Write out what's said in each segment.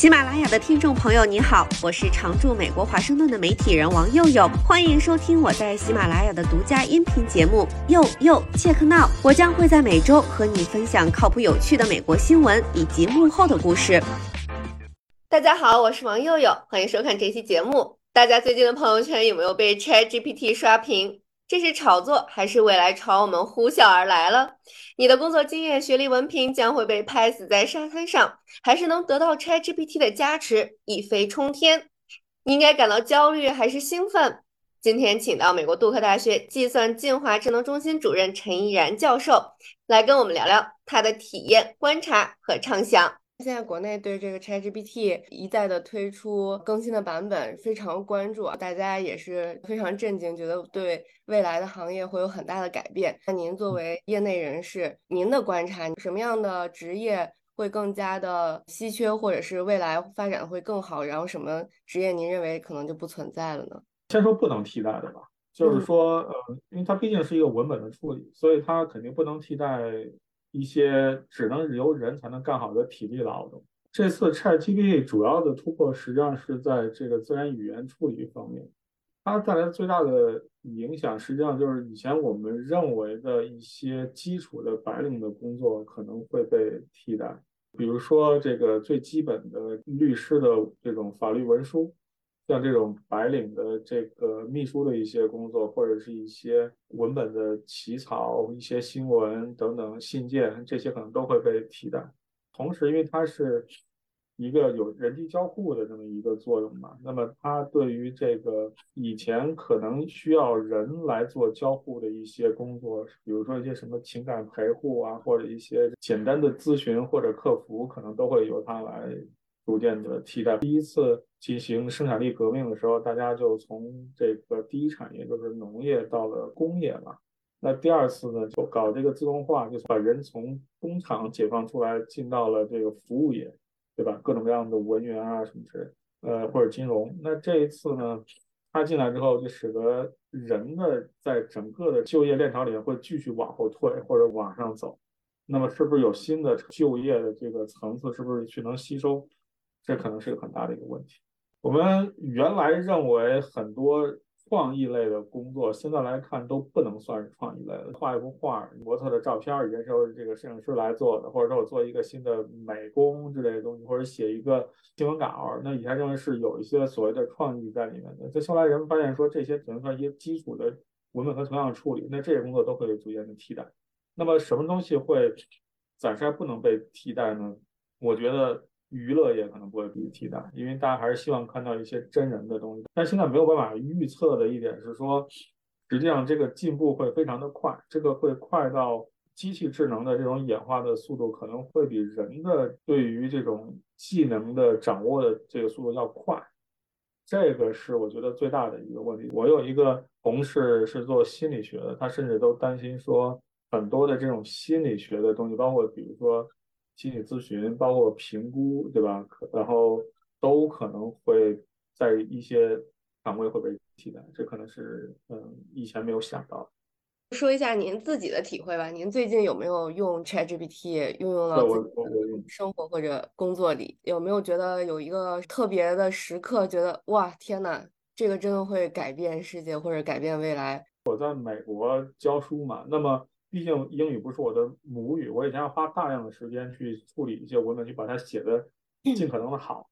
喜马拉雅的听众朋友，你好，我是常驻美国华盛顿的媒体人王佑佑，欢迎收听我在喜马拉雅的独家音频节目《佑佑切克闹》。我将会在每周和你分享靠谱有趣的美国新闻以及幕后的故事。大家好，我是王佑佑，欢迎收看这期节目。大家最近的朋友圈有没有被 ChatGPT 刷屏？这是炒作还是未来朝我们呼啸而来了？你的工作经验、学历、文凭将会被拍死在沙滩上，还是能得到 ChatGPT 的加持，一飞冲天？你应该感到焦虑还是兴奋？今天请到美国杜克大学计算进化智能中心主任陈依然教授来跟我们聊聊他的体验、观察和畅想。现在国内对这个 ChatGPT 一再的推出更新的版本非常关注，大家也是非常震惊，觉得对未来的行业会有很大的改变。那您作为业内人士，您的观察，什么样的职业会更加的稀缺，或者是未来发展会更好？然后什么职业您认为可能就不存在了呢？先说不能替代的吧，就是说，呃，因为它毕竟是一个文本的处理，所以它肯定不能替代。一些只能由人才能干好的体力劳动。这次 ChatGPT 主要的突破实际上是在这个自然语言处理方面，它带来最大的影响实际上就是以前我们认为的一些基础的白领的工作可能会被替代，比如说这个最基本的律师的这种法律文书。像这种白领的这个秘书的一些工作，或者是一些文本的起草、一些新闻等等信件，这些可能都会被替代。同时，因为它是一个有人机交互的这么一个作用嘛，那么它对于这个以前可能需要人来做交互的一些工作，比如说一些什么情感陪护啊，或者一些简单的咨询或者客服，可能都会由它来。逐渐的替代。第一次进行生产力革命的时候，大家就从这个第一产业就是农业到了工业嘛。那第二次呢，就搞这个自动化，就是把人从工厂解放出来，进到了这个服务业，对吧？各种各样的文员啊什么之类，呃，或者金融。那这一次呢，他进来之后，就使得人的在整个的就业链条里面会继续往后退或者往上走。那么是不是有新的就业的这个层次？是不是去能吸收？这可能是个很大的一个问题。我们原来认为很多创意类的工作，现在来看都不能算是创意类的。画一幅画、模特的照片，以前是这个摄影师来做的，或者说我做一个新的美工之类的东西，或者写一个新闻稿，那以前认为是有一些所谓的创意在里面的。在后来人们发现说，这些只能算一些基础的文本和图像处理，那这些工作都会逐渐的替代。那么什么东西会暂时还不能被替代呢？我觉得。娱乐业可能不会被替代，因为大家还是希望看到一些真人的东西。但现在没有办法预测的一点是说，实际上这个进步会非常的快，这个会快到机器智能的这种演化的速度可能会比人的对于这种技能的掌握的这个速度要快。这个是我觉得最大的一个问题。我有一个同事是做心理学的，他甚至都担心说，很多的这种心理学的东西，包括比如说。心理咨询包括评估，对吧？然后都可能会在一些岗位会被替代，这可能是嗯以前没有想到。说一下您自己的体会吧，您最近有没有用 ChatGPT 运用到生活或者工作里？有没有觉得有一个特别的时刻，觉得哇天呐，这个真的会改变世界或者改变未来？我在美国教书嘛，那么。毕竟英语不是我的母语，我以前要花大量的时间去处理一些文本，去把它写的尽可能的好。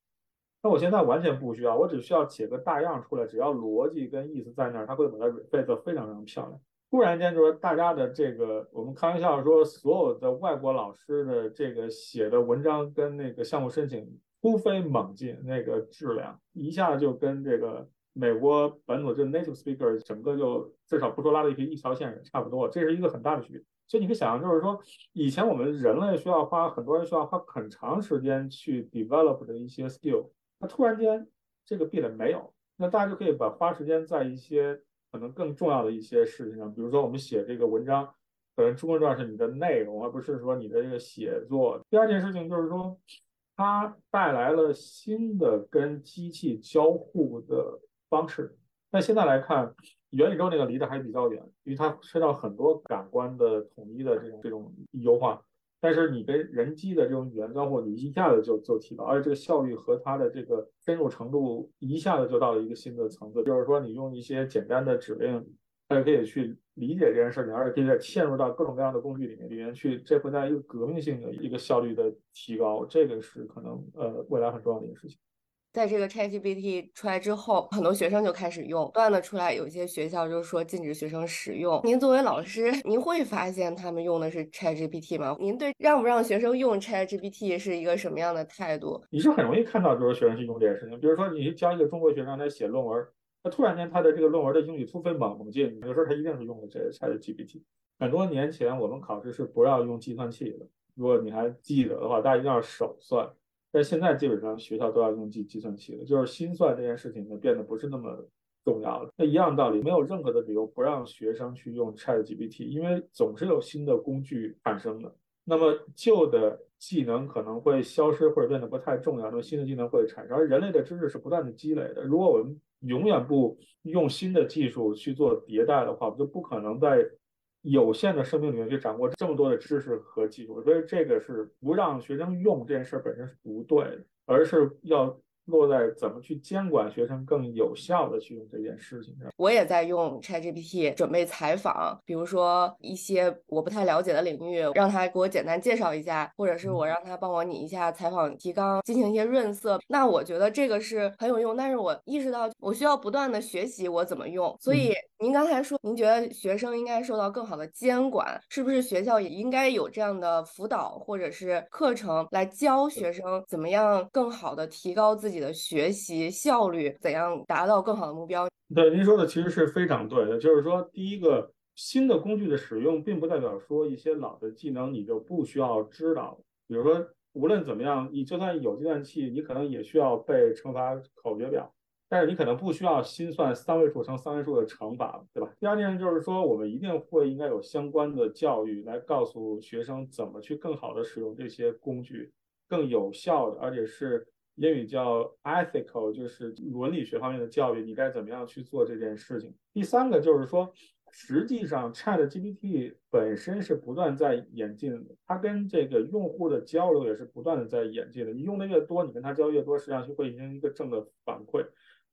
那我现在完全不需要，我只需要写个大样出来，只要逻辑跟意思在那儿，它会把它背得非常非常漂亮。突然间就说大家的这个，我们开玩笑说，所有的外国老师的这个写的文章跟那个项目申请突飞猛进，那个质量一下就跟这个。美国本土就 native speaker 整个就至少不说拉了一批一条线差不多，这是一个很大的区别。所以你可以想象，就是说以前我们人类需要花很多人需要花很长时间去 develop 的一些 skill，那突然间这个壁垒没有，那大家就可以把花时间在一些可能更重要的一些事情上，比如说我们写这个文章，可能中重要是你的内容，而不是说你的这个写作。第二件事情就是说，它带来了新的跟机器交互的。方式，但现在来看，元宇宙那个离得还比较远，因为它涉及到很多感官的统一的这种这种优化。但是你跟人机的这种语言交互，你一下子就就提高，而且这个效率和它的这个深入程度一下子就到了一个新的层次。就是说，你用一些简单的指令，它就可以去理解这件事情，而且可以再嵌入到各种各样的工具里面里面去，这会带来一个革命性的一个效率的提高。这个是可能呃未来很重要的一个事情。在这个 ChatGPT 出来之后，很多学生就开始用，断的出来，有一些学校就是说禁止学生使用。您作为老师，您会发现他们用的是 ChatGPT 吗？您对让不让学生用 ChatGPT 是一个什么样的态度？你是很容易看到，就是学生去用这件事情。比如说，你教一个中国学生来写论文，他突然间他的这个论文的英语突飞猛猛进，有时候他一定是用的这 ChatGPT。很多年前我们考试是不要用计算器的，如果你还记得的话，大家一定要手算。但现在基本上学校都要用计计算器了，就是心算这件事情呢变得不是那么重要了。那一样道理，没有任何的理由不让学生去用 ChatGPT，因为总是有新的工具产生的。那么旧的技能可能会消失或者变得不太重要，那么新的技能会产生。而人类的知识是不断的积累的，如果我们永远不用新的技术去做迭代的话，我们就不可能在。有限的生命里面去掌握这么多的知识和技术，所以这个是不让学生用这件事本身是不对的，而是要。落在怎么去监管学生更有效的去用这件事情上。我也在用 ChatGPT 准备采访，比如说一些我不太了解的领域，让他给我简单介绍一下，或者是我让他帮我拟一下采访提纲，进行一些润色。那我觉得这个是很有用，但是我意识到我需要不断的学习我怎么用。所以您刚才说，您觉得学生应该受到更好的监管，是不是学校也应该有这样的辅导或者是课程来教学生怎么样更好的提高自己？的学习效率怎样达到更好的目标？对，您说的其实是非常对的。就是说，第一个新的工具的使用，并不代表说一些老的技能你就不需要知道。比如说，无论怎么样，你就算有计算器，你可能也需要背乘法口诀表，但是你可能不需要心算三位数乘三位数的乘法，对吧？第二件事就是说，我们一定会应该有相关的教育来告诉学生怎么去更好的使用这些工具，更有效的，而且是。英语叫 ethical，就是伦理学方面的教育，你该怎么样去做这件事情？第三个就是说，实际上 Chat GPT 本身是不断在演进的，它跟这个用户的交流也是不断的在演进的。你用的越多，你跟它交流越多，实际上就会形成一个正的反馈。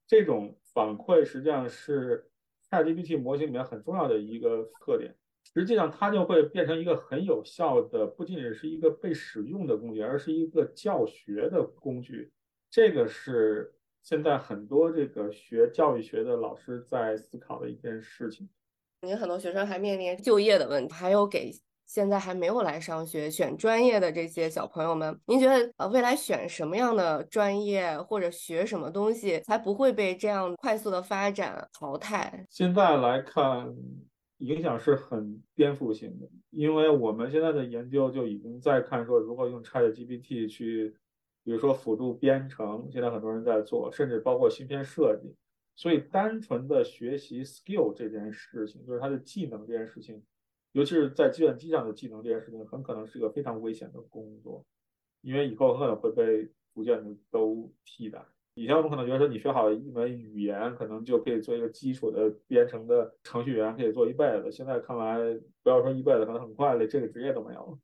这种反馈实际上是 Chat GPT 模型里面很重要的一个特点。实际上，它就会变成一个很有效的，不仅仅是一个被使用的工具，而是一个教学的工具。这个是现在很多这个学教育学的老师在思考的一件事情。您很多学生还面临就业的问题，还有给现在还没有来上学选专业的这些小朋友们，您觉得呃未来选什么样的专业或者学什么东西才不会被这样快速的发展淘汰？现在来看。影响是很颠覆性的，因为我们现在的研究就已经在看说如何用 ChatGPT 去，比如说辅助编程，现在很多人在做，甚至包括芯片设计。所以，单纯的学习 skill 这件事情，就是他的技能这件事情，尤其是在计算机上的技能这件事情，很可能是一个非常危险的工作，因为以后很可能会被逐渐的都替代。以前我们可能觉得说你学好一门语言，可能就可以做一个基础的编程的程序员，可以做一辈子。现在看来，不要说一辈子，可能很快连这个职业都没有了。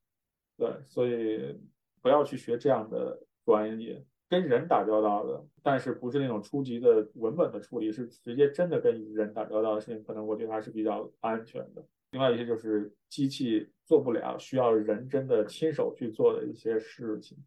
对，所以不要去学这样的专业，跟人打交道的，但是不是那种初级的文本的处理，是直接真的跟人打交道的事情，可能我觉得还是比较安全的。另外一些就是机器做不了，需要人真的亲手去做的一些事情，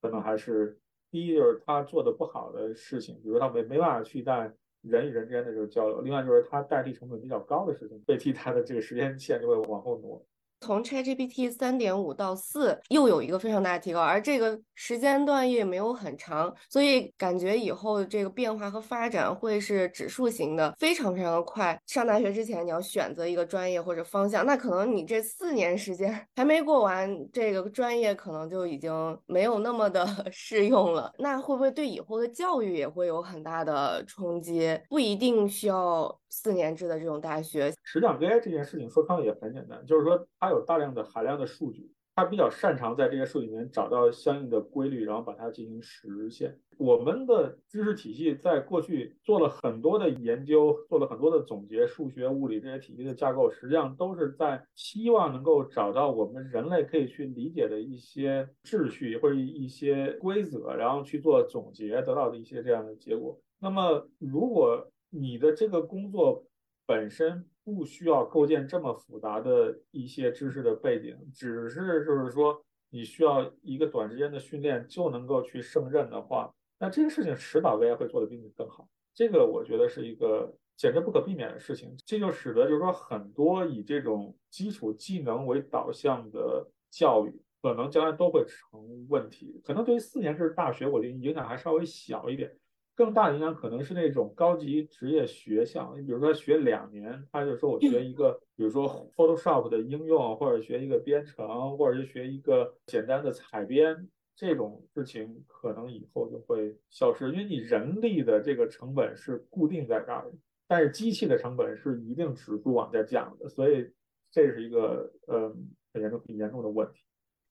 可能还是。第一就是他做的不好的事情，比如他没没办法去代人与人之间的这个交流；另外就是他代替成本比较高的事情，被替代的这个时间线就会往后挪。从 ChatGPT 三点五到四，又有一个非常大的提高，而这个时间段也没有很长，所以感觉以后这个变化和发展会是指数型的，非常非常的快。上大学之前你要选择一个专业或者方向，那可能你这四年时间还没过完，这个专业可能就已经没有那么的 适用了。那会不会对以后的教育也会有很大的冲击？不一定需要。四年制的这种大学，实际上 AI 这件事情说穿了也很简单，就是说它有大量的海量的数据，它比较擅长在这些数据里面找到相应的规律，然后把它进行实现。我们的知识体系在过去做了很多的研究，做了很多的总结，数学、物理这些体系的架构，实际上都是在希望能够找到我们人类可以去理解的一些秩序或者一些规则，然后去做总结，得到的一些这样的结果。那么，如果你的这个工作本身不需要构建这么复杂的一些知识的背景，只是就是说你需要一个短时间的训练就能够去胜任的话。那这个事情迟早 AI 会做得比你更好，这个我觉得是一个简直不可避免的事情。这就使得就是说很多以这种基础技能为导向的教育，可能将来都会成问题。可能对于四年制大学，我觉影响还稍微小一点。更大的影响可能是那种高级职业学校，你比如说学两年，他就说我学一个，比如说 Photoshop 的应用，或者学一个编程，或者是学一个简单的采编。这种事情可能以后就会消失，因为你人力的这个成本是固定在这儿的，但是机器的成本是一定指数往下降的，所以这是一个呃很严重、很严重的问题。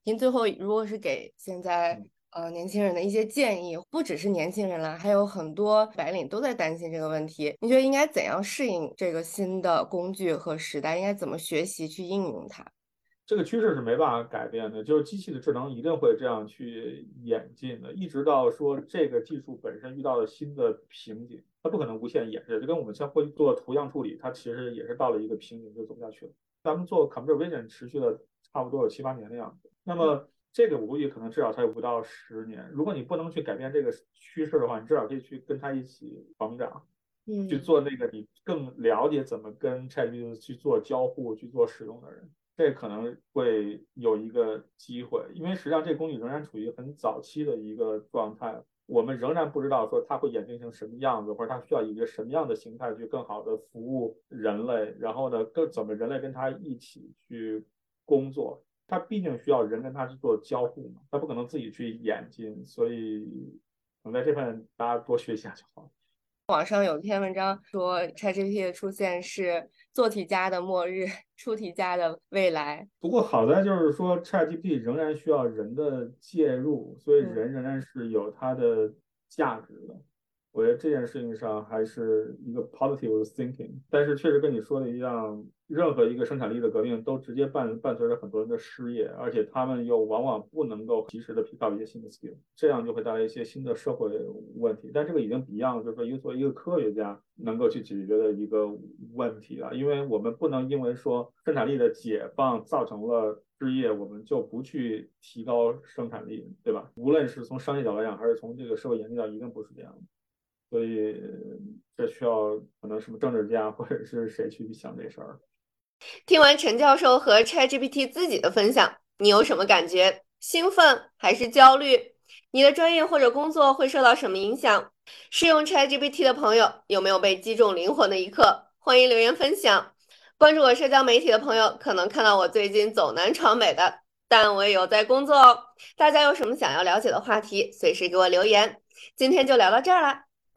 您最后如果是给现在呃年轻人的一些建议，不只是年轻人啦，还有很多白领都在担心这个问题，你觉得应该怎样适应这个新的工具和时代？应该怎么学习去应用它？这个趋势是没办法改变的，就是机器的智能一定会这样去演进的，一直到说这个技术本身遇到了新的瓶颈，它不可能无限演示。就跟我们像会做图像处理，它其实也是到了一个瓶颈就走不下去了。咱们做 computer vision 持续了差不多有七八年的样子，那么这个我估计可能至少它有不到十年。如果你不能去改变这个趋势的话，你至少可以去跟他一起成长，嗯，去做那个你更了解怎么跟 ChatGPT 去做交互、去做使用的人。这可能会有一个机会，因为实际上这工具仍然处于很早期的一个状态，我们仍然不知道说它会演变成什么样子，或者它需要一个什么样的形态去更好的服务人类，然后呢，更怎么人类跟它一起去工作，它毕竟需要人跟它去做交互嘛，它不可能自己去演进，所以可能在这块大家多学习下就好。网上有一篇文章说，ChatGPT 的出现是做题家的末日，出题家的未来。不过好在就是说，ChatGPT 仍然需要人的介入，所以人仍然是有它的价值的。我觉得这件事情上还是一个 positive thinking，但是确实跟你说的一样，任何一个生产力的革命都直接伴伴随着很多人的失业，而且他们又往往不能够及时的 pick up 一些新的 skill，这样就会带来一些新的社会问题。但这个已经 beyond，就是说一个作为一个科学家能够去解决的一个问题了，因为我们不能因为说生产力的解放造成了失业，我们就不去提高生产力，对吧？无论是从商业角度来讲，还是从这个社会研究角度，一定不是这样的。所以这需要可能什么政治家或者是谁去想这事儿。听完陈教授和 ChatGPT 自己的分享，你有什么感觉？兴奋还是焦虑？你的专业或者工作会受到什么影响？试用 ChatGPT 的朋友有没有被击中灵魂的一刻？欢迎留言分享。关注我社交媒体的朋友可能看到我最近走南闯北的，但我也有在工作哦。大家有什么想要了解的话题，随时给我留言。今天就聊到这儿了。